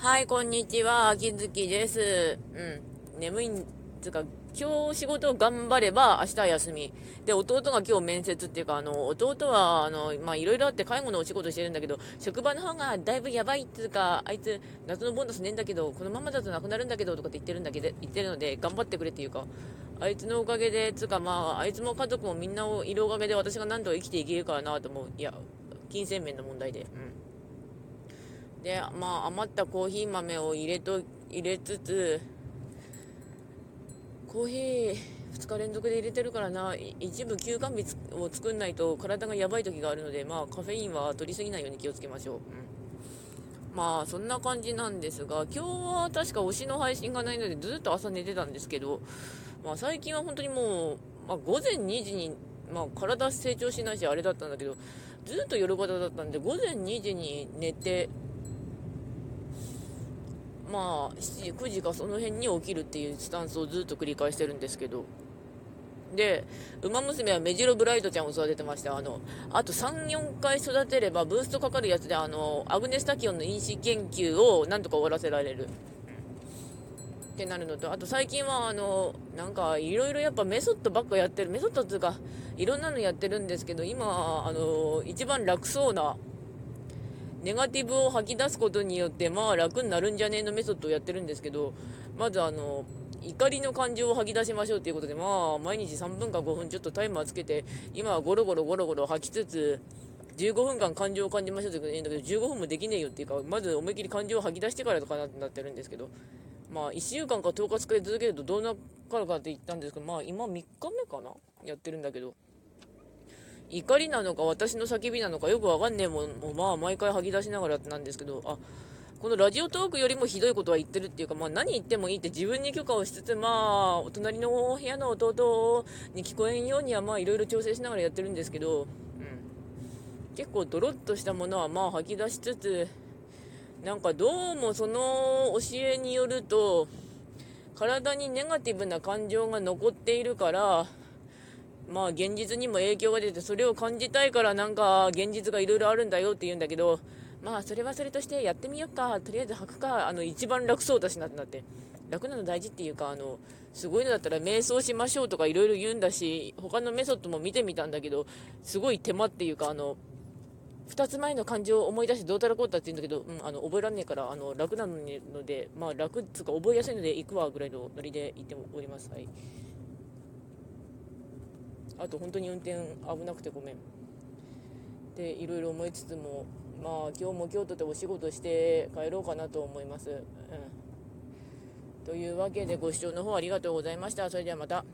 はい、こんにちは。秋月です。うん。眠いんつうか、今日仕事を頑張れば明日は休み。で、弟が今日面接っていうか、あの、弟は、あの、ま、いろいろあって介護のお仕事してるんだけど、職場の方がだいぶやばいっていうか、あいつ、夏のボーナスねえんだけど、このままだとなくなるんだけど、とかって言ってるんだけど、言ってるので、頑張ってくれっていうか、あいつのおかげで、つうかまあ、あいつも家族もみんないるおかげで私が何とか生きていけるからなと思う。いや、金銭面の問題で。うん。で、まあ、余ったコーヒー豆を入れと、入れつつ、コーヒー2日連続で入れてるからな、一部休館日を作んないと体がやばい時があるので、まあ、カフェインは取りすぎないように気をつけましょう。うんまあそんな感じなんですが今日は確か推しの配信がないのでずっと朝寝てたんですけど、まあ、最近は本当にもう、まあ、午前2時に、まあ、体成長しないしあれだったんだけどずっと夜型だったんで午前2時に寝てまあ7時9時かその辺に起きるっていうスタンスをずっと繰り返してるんですけどで、ウマ娘はメジロブライトちゃんを育ててました。あの、あと3、4回育てればブーストかかるやつで、あの、アグネスタキオンの因子研究をなんとか終わらせられる。ってなるのと、あと最近は、あの、なんか、いろいろやっぱメソッドばっかやってる。メソッドっていうか、いろんなのやってるんですけど、今、あの、一番楽そうな、ネガティブを吐き出すことによって、まあ楽になるんじゃねえのメソッドをやってるんですけど、まずあの、怒りの感情を吐き出しましょうということで、まあ、毎日3分か5分ちょっとタイマーつけて、今はゴロゴロゴロゴロ吐きつつ、15分間感情を感じましょうということでいいんだけど、15分もできねえよっていうか、まず思いっきり感情を吐き出してからとかなってなってるんですけど、まあ、1週間か10日使い続けるとどうなるかって言ったんですけど、まあ、今3日目かな？やってるんだけど、怒りなのか私の叫びなのかよくわかんねえもんを、まあ、毎回吐き出しながらなんですけど、あ、このラジオトークよりもひどいことは言ってるっていうか、まあ何言ってもいいって自分に許可をしつつ、まあ、お隣の部屋の弟に聞こえんようには、まあいろいろ調整しながらやってるんですけど、うん。結構ドロッとしたものはまあ吐き出しつつ、なんかどうもその教えによると、体にネガティブな感情が残っているから、まあ現実にも影響が出て、それを感じたいからなんか現実がいろいろあるんだよって言うんだけど、まあそれはそれとしてやってみよっか。とりあえず吐くかあの一番楽そうだしなってなって。楽なの大事っていうかあのすごいのだったら瞑想しましょうとかいろいろ言うんだし他のメソッドも見てみたんだけどすごい手間っていうかあの2つ前の感情を思い出してどうたらこうたって言うんだけど、うん、あの覚えらんねえからあの楽なのでまあ楽っつうか覚えやすいので行くわぐらいのノリで言っております。はい。あと本当に運転危なくてごめんでいろいろ思いつつもまあ今日も京都でお仕事して帰ろうかなと思います。うん、というわけでご視聴の方ありがとうございました。それではまた。